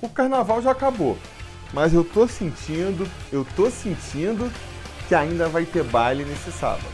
o carnaval já acabou. Mas eu tô sentindo, eu tô sentindo que ainda vai ter baile nesse sábado.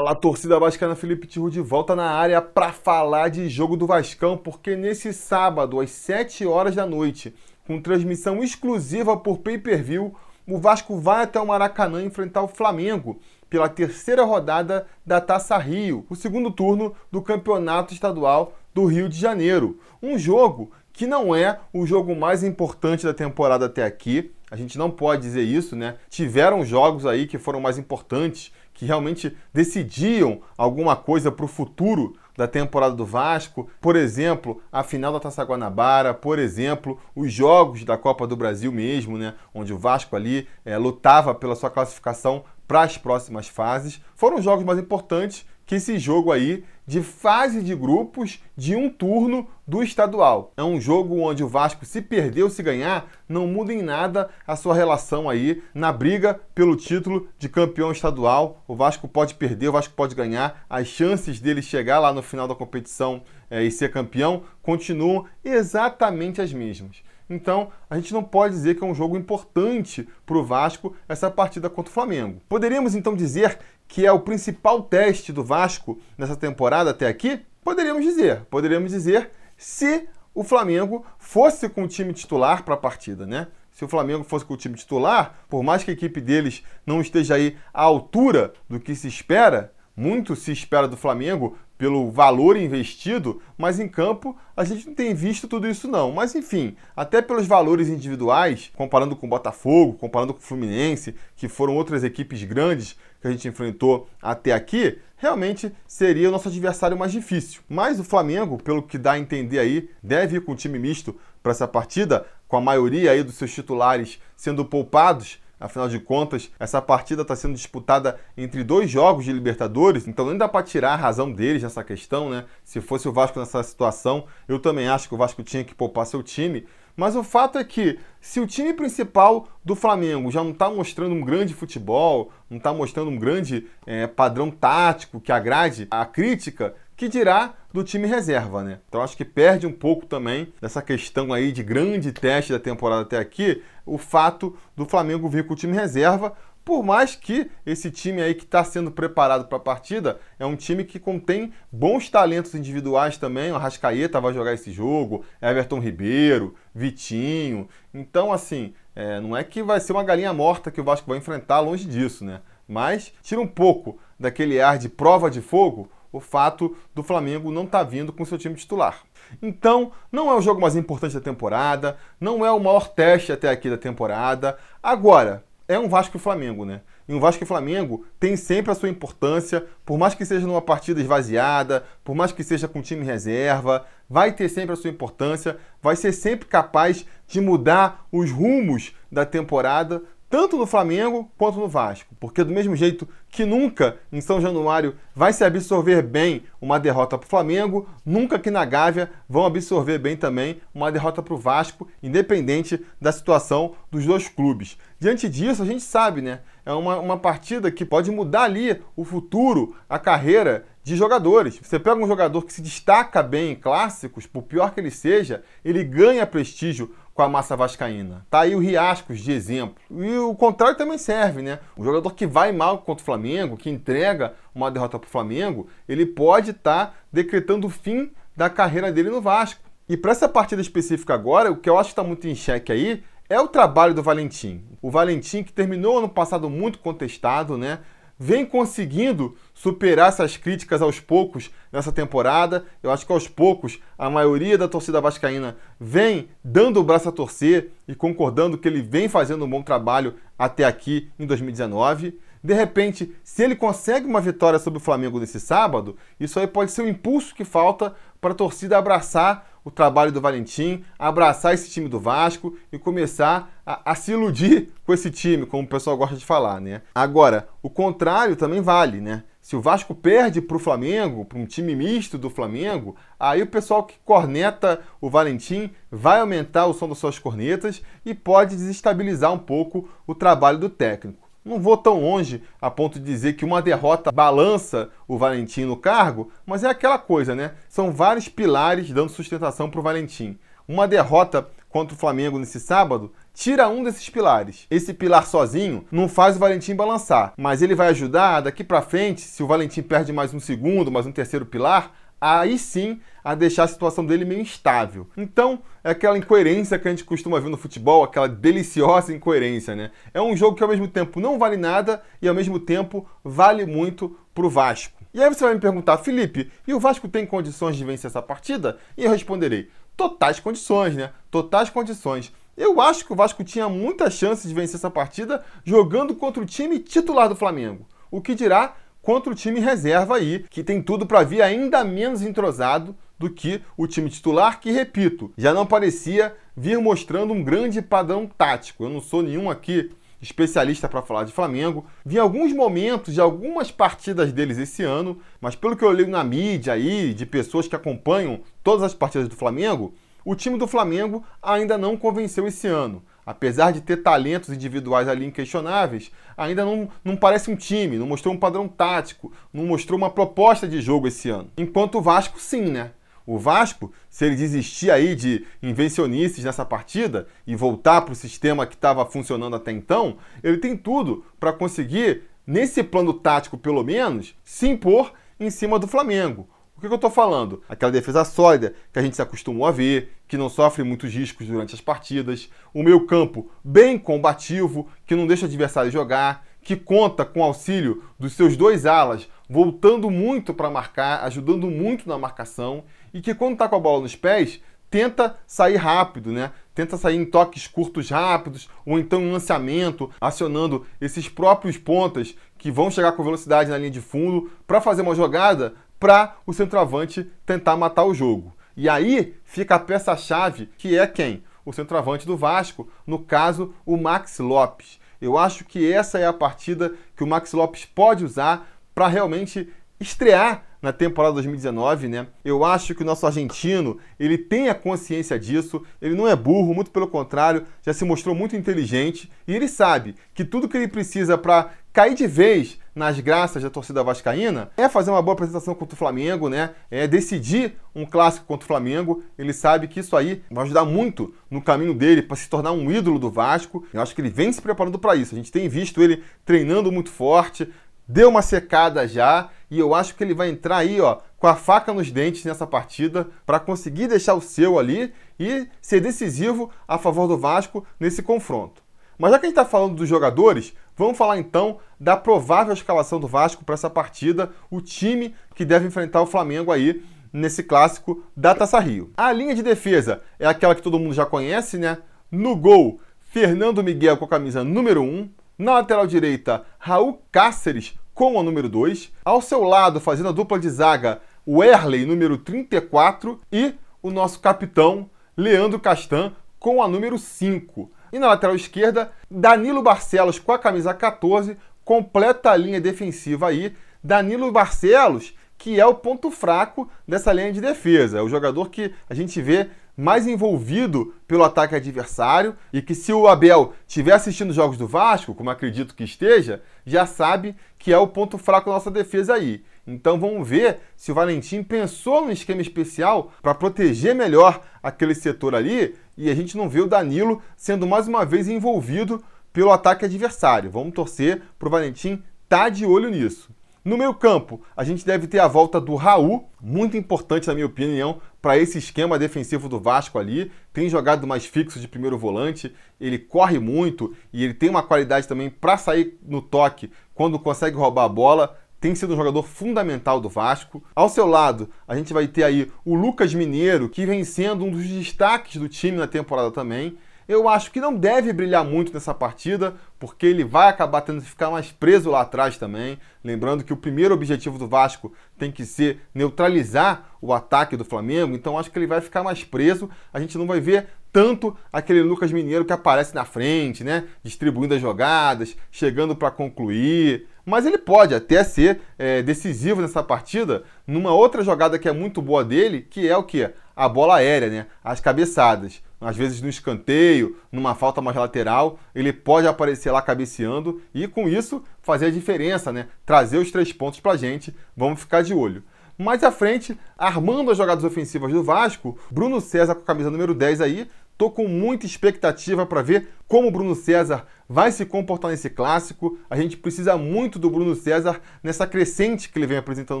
Fala, torcida vascaína Felipe Tiru de volta na área para falar de jogo do Vascão, porque nesse sábado, às 7 horas da noite, com transmissão exclusiva por pay-per-view, o Vasco vai até o Maracanã enfrentar o Flamengo pela terceira rodada da Taça Rio, o segundo turno do Campeonato Estadual do Rio de Janeiro. Um jogo que não é o jogo mais importante da temporada até aqui. A gente não pode dizer isso, né? Tiveram jogos aí que foram mais importantes que realmente decidiam alguma coisa para o futuro da temporada do Vasco, por exemplo, a final da Taça Guanabara, por exemplo, os jogos da Copa do Brasil mesmo, né, onde o Vasco ali é, lutava pela sua classificação para as próximas fases, foram jogos mais importantes que esse jogo aí de fase de grupos de um turno do estadual. É um jogo onde o Vasco, se perder ou se ganhar, não muda em nada a sua relação aí na briga pelo título de campeão estadual. O Vasco pode perder, o Vasco pode ganhar. As chances dele chegar lá no final da competição é, e ser campeão continuam exatamente as mesmas. Então, a gente não pode dizer que é um jogo importante para o Vasco essa partida contra o Flamengo. Poderíamos então dizer que é o principal teste do Vasco nessa temporada até aqui? Poderíamos dizer. Poderíamos dizer se o Flamengo fosse com o time titular para a partida, né? Se o Flamengo fosse com o time titular, por mais que a equipe deles não esteja aí à altura do que se espera, muito se espera do Flamengo pelo valor investido, mas em campo a gente não tem visto tudo isso não. Mas enfim, até pelos valores individuais, comparando com o Botafogo, comparando com o Fluminense, que foram outras equipes grandes que a gente enfrentou até aqui, realmente seria o nosso adversário mais difícil. Mas o Flamengo, pelo que dá a entender aí, deve ir com um time misto para essa partida, com a maioria aí dos seus titulares sendo poupados Afinal de contas, essa partida está sendo disputada entre dois jogos de Libertadores, então nem dá para tirar a razão deles nessa questão, né? Se fosse o Vasco nessa situação, eu também acho que o Vasco tinha que poupar seu time. Mas o fato é que, se o time principal do Flamengo já não está mostrando um grande futebol, não está mostrando um grande é, padrão tático que agrade a crítica, que dirá do time reserva, né? Então acho que perde um pouco também dessa questão aí de grande teste da temporada até aqui, o fato do Flamengo vir com o time reserva, por mais que esse time aí que está sendo preparado para a partida é um time que contém bons talentos individuais também. O Arrascaeta vai jogar esse jogo, Everton Ribeiro, Vitinho. Então, assim, é, não é que vai ser uma galinha morta que o Vasco vai enfrentar longe disso, né? Mas tira um pouco daquele ar de prova de fogo o fato do Flamengo não estar tá vindo com seu time titular. Então, não é o jogo mais importante da temporada, não é o maior teste até aqui da temporada. Agora, é um Vasco e Flamengo, né? E um Vasco e Flamengo tem sempre a sua importância, por mais que seja numa partida esvaziada, por mais que seja com time reserva, vai ter sempre a sua importância, vai ser sempre capaz de mudar os rumos da temporada, tanto no Flamengo quanto no Vasco, porque do mesmo jeito que nunca em São Januário vai se absorver bem uma derrota para o Flamengo, nunca aqui na Gávea vão absorver bem também uma derrota para o Vasco, independente da situação dos dois clubes. Diante disso, a gente sabe, né? É uma, uma partida que pode mudar ali o futuro, a carreira de jogadores. Você pega um jogador que se destaca bem em clássicos, por pior que ele seja, ele ganha prestígio com a massa vascaína. Tá aí o Riascos de exemplo. E o contrário também serve, né? O jogador que vai mal contra o Flamengo, que entrega uma derrota para o Flamengo, ele pode estar tá decretando o fim da carreira dele no Vasco. E para essa partida específica agora, o que eu acho que está muito em xeque aí é o trabalho do Valentim. O Valentim que terminou ano passado muito contestado, né? vem conseguindo superar essas críticas aos poucos nessa temporada. Eu acho que aos poucos a maioria da torcida vascaína vem dando o braço a torcer e concordando que ele vem fazendo um bom trabalho até aqui em 2019. De repente, se ele consegue uma vitória sobre o Flamengo nesse sábado, isso aí pode ser o impulso que falta para a torcida abraçar o trabalho do Valentim, abraçar esse time do Vasco e começar a, a, se iludir com esse time, como o pessoal gosta de falar, né? Agora, o contrário também vale, né? Se o Vasco perde para o Flamengo, para um time misto do Flamengo, aí o pessoal que corneta o Valentim vai aumentar o som das suas cornetas e pode desestabilizar um pouco o trabalho do técnico. Não vou tão longe a ponto de dizer que uma derrota balança o Valentim no cargo, mas é aquela coisa, né? São vários pilares dando sustentação para o Valentim. Uma derrota contra o Flamengo nesse sábado tira um desses pilares. Esse pilar sozinho não faz o Valentim balançar, mas ele vai ajudar daqui para frente, se o Valentim perde mais um segundo, mais um terceiro pilar, aí sim a deixar a situação dele meio instável. Então, é aquela incoerência que a gente costuma ver no futebol, aquela deliciosa incoerência, né? É um jogo que ao mesmo tempo não vale nada e ao mesmo tempo vale muito pro Vasco. E aí você vai me perguntar, Felipe, e o Vasco tem condições de vencer essa partida? E eu responderei, totais condições, né? Totais condições. Eu acho que o Vasco tinha muita chance de vencer essa partida jogando contra o time titular do Flamengo. O que dirá contra o time reserva aí, que tem tudo para vir ainda menos entrosado do que o time titular, que, repito, já não parecia vir mostrando um grande padrão tático. Eu não sou nenhum aqui especialista para falar de Flamengo. Vi alguns momentos de algumas partidas deles esse ano, mas pelo que eu leio na mídia aí, de pessoas que acompanham todas as partidas do Flamengo, o time do Flamengo ainda não convenceu esse ano. Apesar de ter talentos individuais ali inquestionáveis, ainda não, não parece um time, não mostrou um padrão tático, não mostrou uma proposta de jogo esse ano. Enquanto o Vasco, sim, né? O Vasco, se ele desistir aí de invencionices nessa partida e voltar para o sistema que estava funcionando até então, ele tem tudo para conseguir, nesse plano tático pelo menos, se impor em cima do Flamengo que, que eu estou falando? Aquela defesa sólida que a gente se acostumou a ver, que não sofre muitos riscos durante as partidas, o meio campo bem combativo, que não deixa o adversário jogar, que conta com o auxílio dos seus dois alas, voltando muito para marcar, ajudando muito na marcação, e que quando está com a bola nos pés, tenta sair rápido, né? Tenta sair em toques curtos rápidos, ou então em lançamento, acionando esses próprios pontas que vão chegar com velocidade na linha de fundo para fazer uma jogada para o centroavante tentar matar o jogo. E aí fica a peça-chave, que é quem? O centroavante do Vasco, no caso, o Max Lopes. Eu acho que essa é a partida que o Max Lopes pode usar para realmente estrear na temporada 2019, né? Eu acho que o nosso argentino, ele tem a consciência disso, ele não é burro, muito pelo contrário, já se mostrou muito inteligente e ele sabe que tudo que ele precisa para cair de vez nas graças da torcida vascaína é fazer uma boa apresentação contra o Flamengo, né? É decidir um clássico contra o Flamengo. Ele sabe que isso aí vai ajudar muito no caminho dele para se tornar um ídolo do Vasco. Eu acho que ele vem se preparando para isso. A gente tem visto ele treinando muito forte, deu uma secada já e eu acho que ele vai entrar aí, ó, com a faca nos dentes nessa partida para conseguir deixar o seu ali e ser decisivo a favor do Vasco nesse confronto. Mas já que a gente está falando dos jogadores, vamos falar então da provável escalação do Vasco para essa partida, o time que deve enfrentar o Flamengo aí nesse clássico da Taça Rio. A linha de defesa é aquela que todo mundo já conhece, né? No gol, Fernando Miguel com a camisa número 1. Na lateral direita, Raul Cáceres com a número 2. Ao seu lado, fazendo a dupla de zaga, o Erley, número 34. E o nosso capitão, Leandro Castan, com a número 5. E na lateral esquerda, Danilo Barcelos com a camisa 14, completa a linha defensiva aí. Danilo Barcelos, que é o ponto fraco dessa linha de defesa. É o jogador que a gente vê mais envolvido pelo ataque adversário e que se o Abel estiver assistindo jogos do Vasco, como acredito que esteja, já sabe que é o ponto fraco da nossa defesa aí. Então vamos ver se o Valentim pensou no esquema especial para proteger melhor aquele setor ali e a gente não vê o Danilo sendo mais uma vez envolvido pelo ataque adversário. Vamos torcer para o Valentim tá de olho nisso. No meio campo, a gente deve ter a volta do Raul, muito importante na minha opinião, para esse esquema defensivo do Vasco ali. Tem jogado mais fixo de primeiro volante, ele corre muito e ele tem uma qualidade também para sair no toque quando consegue roubar a bola. Tem sido um jogador fundamental do Vasco. Ao seu lado, a gente vai ter aí o Lucas Mineiro, que vem sendo um dos destaques do time na temporada também. Eu acho que não deve brilhar muito nessa partida, porque ele vai acabar tendo que ficar mais preso lá atrás também. Lembrando que o primeiro objetivo do Vasco tem que ser neutralizar o ataque do Flamengo, então acho que ele vai ficar mais preso. A gente não vai ver tanto aquele Lucas Mineiro que aparece na frente, né? Distribuindo as jogadas, chegando para concluir. Mas ele pode até ser é, decisivo nessa partida numa outra jogada que é muito boa dele, que é o que? A bola aérea, né? As cabeçadas. Às vezes no escanteio, numa falta mais lateral, ele pode aparecer lá cabeceando e com isso fazer a diferença, né? Trazer os três pontos pra gente. Vamos ficar de olho. Mais à frente, armando as jogadas ofensivas do Vasco, Bruno César com a camisa número 10 aí, Tô com muita expectativa para ver como o Bruno César vai se comportar nesse clássico. A gente precisa muito do Bruno César nessa crescente que ele vem apresentando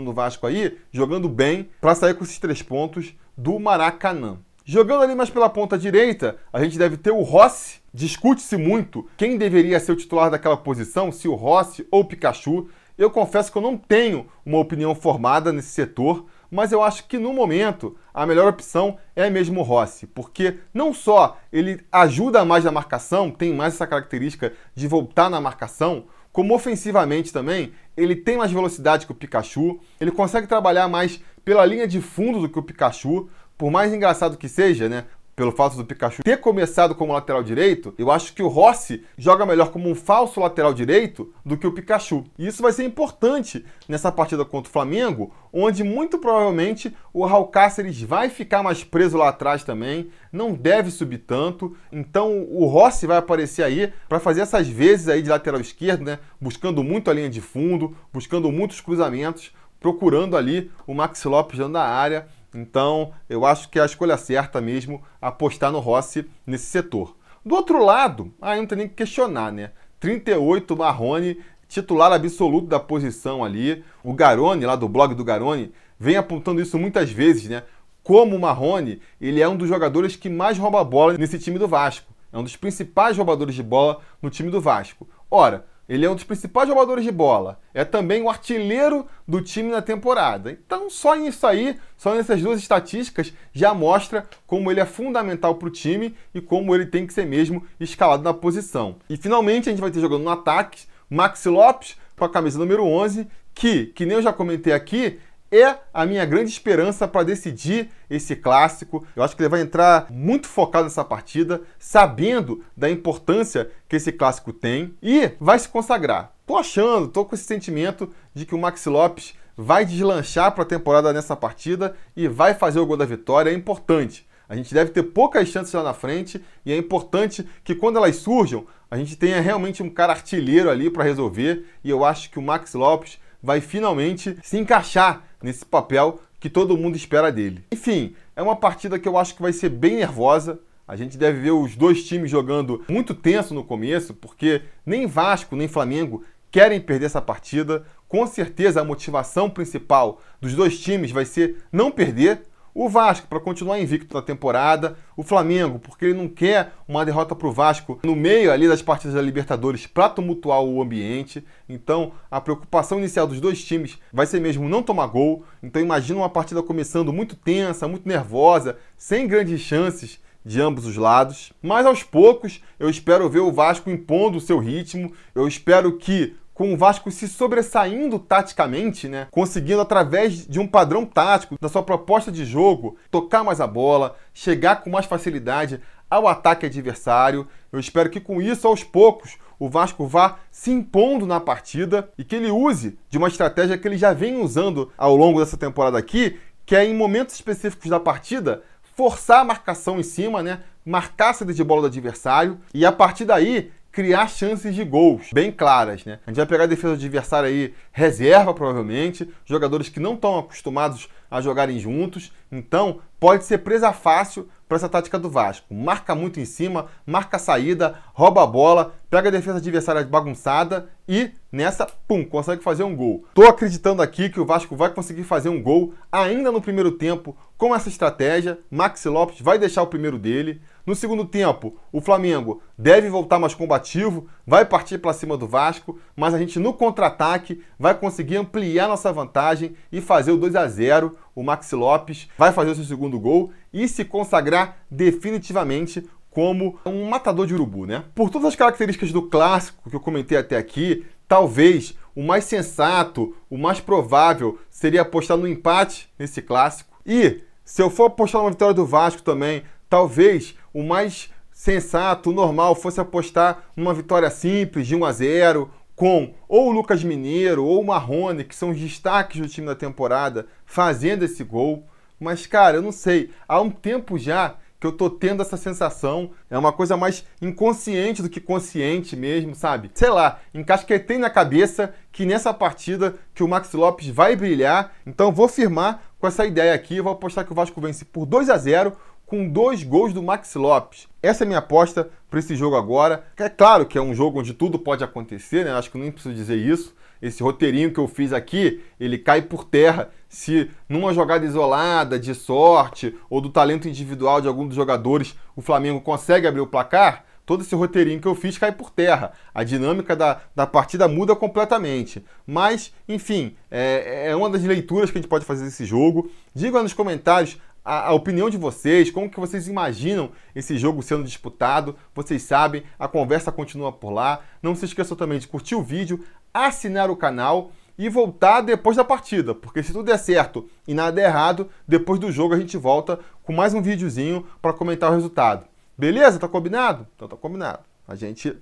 no Vasco aí, jogando bem para sair com esses três pontos do Maracanã. Jogando ali mais pela ponta direita, a gente deve ter o Rossi. Discute-se muito quem deveria ser o titular daquela posição, se o Rossi ou o Pikachu. Eu confesso que eu não tenho uma opinião formada nesse setor, mas eu acho que no momento a melhor opção é mesmo o Rossi, porque não só ele ajuda mais na marcação, tem mais essa característica de voltar na marcação, como ofensivamente também, ele tem mais velocidade que o Pikachu, ele consegue trabalhar mais pela linha de fundo do que o Pikachu, por mais engraçado que seja, né? Pelo fato do Pikachu ter começado como lateral direito, eu acho que o Rossi joga melhor como um falso lateral direito do que o Pikachu. E isso vai ser importante nessa partida contra o Flamengo, onde muito provavelmente o Raul Cáceres vai ficar mais preso lá atrás também, não deve subir tanto. Então o Rossi vai aparecer aí para fazer essas vezes aí de lateral esquerdo, né? Buscando muito a linha de fundo, buscando muitos cruzamentos, procurando ali o Maxi Lopes dentro da área então, eu acho que a escolha certa mesmo apostar no Rossi nesse setor. Do outro lado, aí não tem nem que questionar, né? 38 Marrone, titular absoluto da posição ali. O Garone, lá do blog do Garone, vem apontando isso muitas vezes, né? Como o Marrone, ele é um dos jogadores que mais rouba bola nesse time do Vasco. É um dos principais roubadores de bola no time do Vasco. Ora, ele é um dos principais jogadores de bola. É também o artilheiro do time na temporada. Então, só nisso aí, só nessas duas estatísticas, já mostra como ele é fundamental para o time e como ele tem que ser mesmo escalado na posição. E finalmente a gente vai ter jogando no ataque Maxi Lopes com a camisa número 11, que, que nem eu já comentei aqui, é a minha grande esperança para decidir esse clássico. Eu acho que ele vai entrar muito focado nessa partida, sabendo da importância que esse clássico tem e vai se consagrar. Tô achando, tô com esse sentimento de que o Maxi Lopes vai deslanchar para a temporada nessa partida e vai fazer o gol da vitória. É importante. A gente deve ter poucas chances lá na frente e é importante que quando elas surjam, a gente tenha realmente um cara artilheiro ali para resolver. E eu acho que o Max Lopes vai finalmente se encaixar nesse papel que todo mundo espera dele. Enfim, é uma partida que eu acho que vai ser bem nervosa. A gente deve ver os dois times jogando muito tenso no começo, porque nem Vasco nem Flamengo querem perder essa partida. Com certeza a motivação principal dos dois times vai ser não perder, o Vasco, para continuar invicto na temporada. O Flamengo, porque ele não quer uma derrota para o Vasco no meio ali das partidas da Libertadores para tumultuar o ambiente. Então, a preocupação inicial dos dois times vai ser mesmo não tomar gol. Então, imagina uma partida começando muito tensa, muito nervosa, sem grandes chances de ambos os lados. Mas aos poucos, eu espero ver o Vasco impondo o seu ritmo. Eu espero que com o Vasco se sobressaindo taticamente, né? Conseguindo através de um padrão tático, da sua proposta de jogo, tocar mais a bola, chegar com mais facilidade ao ataque adversário. Eu espero que com isso, aos poucos, o Vasco vá se impondo na partida e que ele use de uma estratégia que ele já vem usando ao longo dessa temporada aqui, que é em momentos específicos da partida forçar a marcação em cima, né? Marcar a saída de bola do adversário e a partir daí criar chances de gols bem claras, né? A gente vai pegar a defesa do adversário aí, reserva provavelmente, jogadores que não estão acostumados a jogarem juntos, então pode ser presa fácil para essa tática do Vasco. Marca muito em cima, marca a saída, rouba a bola, pega a defesa adversária bagunçada e nessa, pum, consegue fazer um gol. Tô acreditando aqui que o Vasco vai conseguir fazer um gol ainda no primeiro tempo com essa estratégia. Maxi Lopes vai deixar o primeiro dele. No segundo tempo, o Flamengo deve voltar mais combativo, vai partir para cima do Vasco, mas a gente no contra-ataque vai conseguir ampliar nossa vantagem e fazer o 2 a 0. O Maxi Lopes vai fazer o seu segundo gol e se consagrar definitivamente como um matador de urubu, né? Por todas as características do clássico que eu comentei até aqui, talvez o mais sensato, o mais provável seria apostar no empate nesse clássico. E se eu for apostar numa vitória do Vasco também, talvez o mais sensato, normal, fosse apostar numa vitória simples de 1 a 0, com ou o Lucas Mineiro ou o Marrone, que são os destaques do time da temporada, fazendo esse gol. Mas, cara, eu não sei. Há um tempo já que eu tô tendo essa sensação. É uma coisa mais inconsciente do que consciente mesmo, sabe? Sei lá, encasquetei na cabeça que nessa partida que o Max Lopes vai brilhar. Então vou firmar com essa ideia aqui. Vou apostar que o Vasco vence por 2 a 0 com dois gols do Max Lopes. Essa é a minha aposta para esse jogo agora. É claro que é um jogo onde tudo pode acontecer, né? Acho que nem preciso dizer isso. Esse roteirinho que eu fiz aqui, ele cai por terra se numa jogada isolada, de sorte ou do talento individual de algum dos jogadores, o Flamengo consegue abrir o placar. Todo esse roteirinho que eu fiz cai por terra. A dinâmica da, da partida muda completamente. Mas, enfim, é, é uma das leituras que a gente pode fazer desse jogo. Diga nos comentários a, a, opinião de vocês, como que vocês imaginam esse jogo sendo disputado. Vocês sabem, a conversa continua por lá. Não se esqueçam também de curtir o vídeo, assinar o canal e voltar depois da partida, porque se tudo der certo e nada der errado, depois do jogo a gente volta com mais um videozinho para comentar o resultado. Beleza? Tá combinado? Então tá combinado. A gente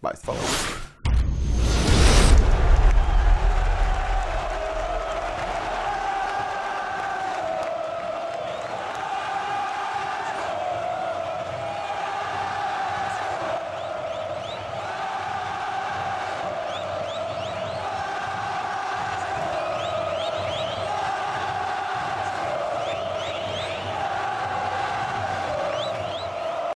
vai se falando.